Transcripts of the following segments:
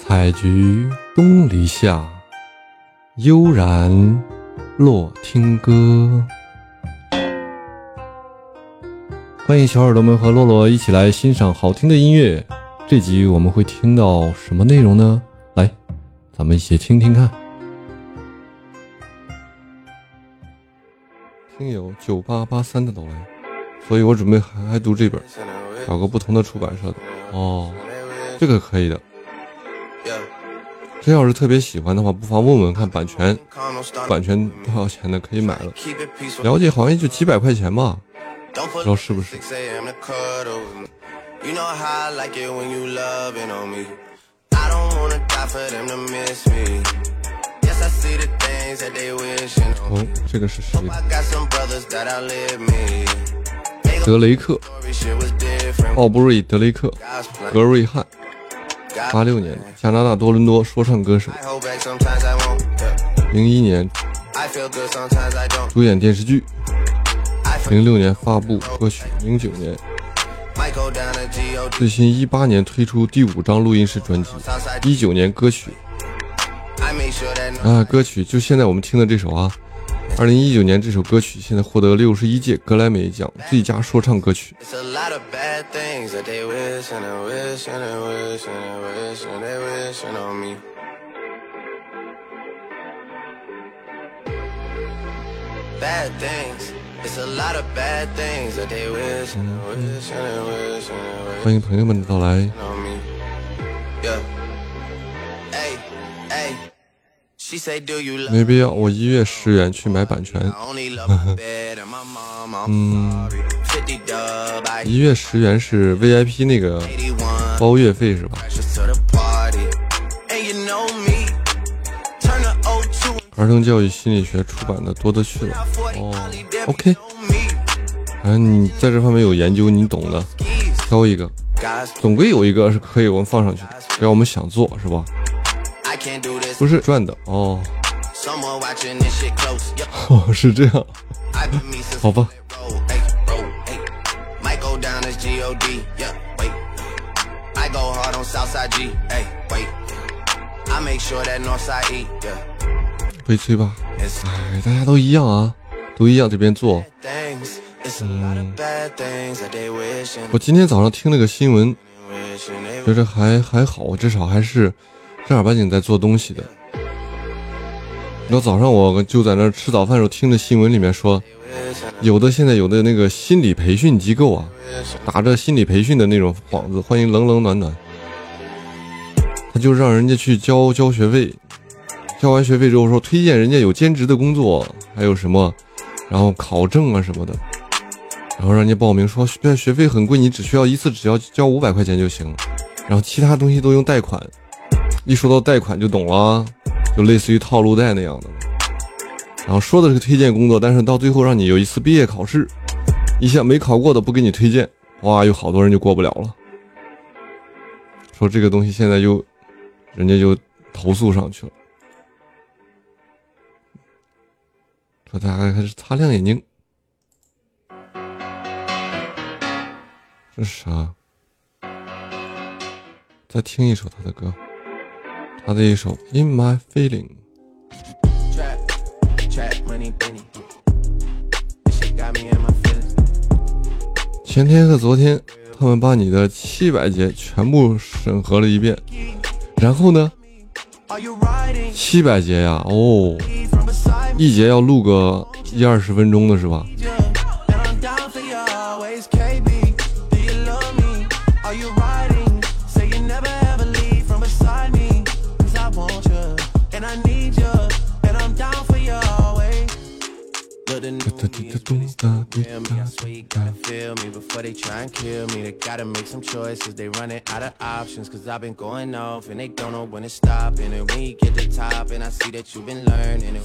采菊东篱下，悠然落听歌。欢迎小耳朵们和洛洛一起来欣赏好听的音乐。这集我们会听到什么内容呢？来，咱们一起听听看。听友九八八三的到来，所以我准备还还读这本，找个不同的出版社的。哦，这个可以的。真要是特别喜欢的话，不妨问问看版权，版权多少钱的可以买了。了解好像也就几百块钱吧，不知道是不是。哦，这个是谁？德雷克，奥布瑞·德雷克，格瑞汉。八六年，加拿大多伦多说唱歌手。零一年，主演电视剧。零六年发布歌曲。零九年，最新一八年推出第五张录音室专辑。一九年歌曲。啊，歌曲就现在我们听的这首啊。二零一九年这首歌曲现在获得六十一届格莱美奖最佳说唱歌曲。欢迎朋友们的到来。没必要，我一月十元去买版权。嗯，一月十元是 VIP 那个包月费是吧？儿童教育心理学出版的多得去了。哦，OK。正你在这方面有研究，你懂的。挑一个，总归有一个是可以我们放上去的，只要我们想做，是吧？不是赚的哦，哦是这样，好吧。悲催吧？哎，大家都一样啊，都一样，这边做。嗯，我今天早上听了个新闻，觉得还还好，至少还是。正儿八经在做东西的。那早上我就在那吃早饭时候听着新闻里面说，有的现在有的那个心理培训机构啊，打着心理培训的那种幌子，欢迎冷冷暖暖，他就让人家去交交学费，交完学费之后说推荐人家有兼职的工作，还有什么，然后考证啊什么的，然后让人家报名说学学费很贵，你只需要一次只要交五百块钱就行，然后其他东西都用贷款。一说到贷款就懂了，就类似于套路贷那样的。然后说的是推荐工作，但是到最后让你有一次毕业考试，一下没考过的不给你推荐，哇，有好多人就过不了了。说这个东西现在就，人家就投诉上去了，说大家开始擦亮眼睛。这是啥？再听一首他的歌。他的一首《In My Feeling》。前天和昨天，他们把你的七百节全部审核了一遍，然后呢？七百节呀，哦，一节要录个一二十分钟的是吧？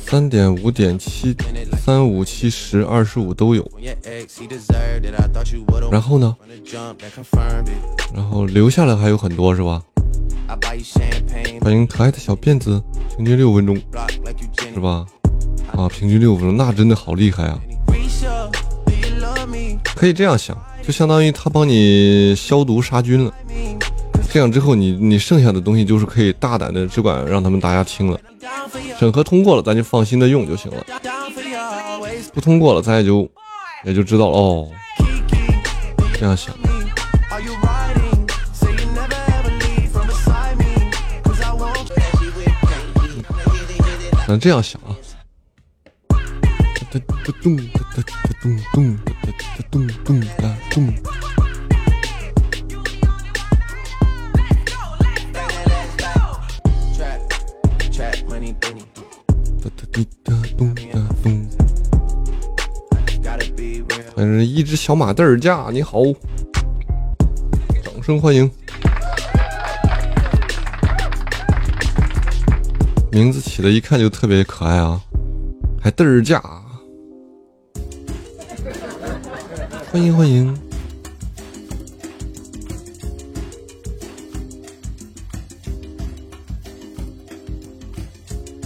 三点五点七三五七十二十五都有，然后呢？然后留下来还有很多是吧？欢迎可爱的小辫子，平均六分钟，是吧？啊，平均六分钟，那真的好厉害啊！可以这样想，就相当于他帮你消毒杀菌了，这样之后，你你剩下的东西就是可以大胆的只管让他们大家听了，审核通过了，咱就放心的用就行了。不通过了，咱也就也就知道了哦。这样想。咱这样想啊。咚咚咚咚咚咚咚咚咚。反正一只小马嘚儿驾，你好，掌声欢迎。名字起的一看就特别可爱啊，还嘚儿驾，欢迎欢迎。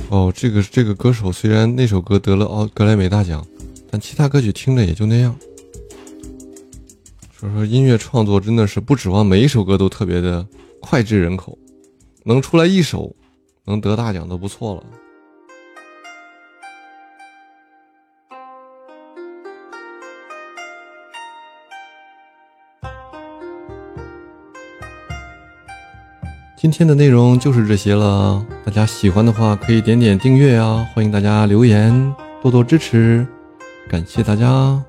哦，这个这个歌手虽然那首歌得了奥格莱美大奖，但其他歌曲听着也就那样。所以说，音乐创作真的是不指望每一首歌都特别的脍炙人口，能出来一首能得大奖都不错了。今天的内容就是这些了，大家喜欢的话可以点点订阅啊！欢迎大家留言，多多支持，感谢大家。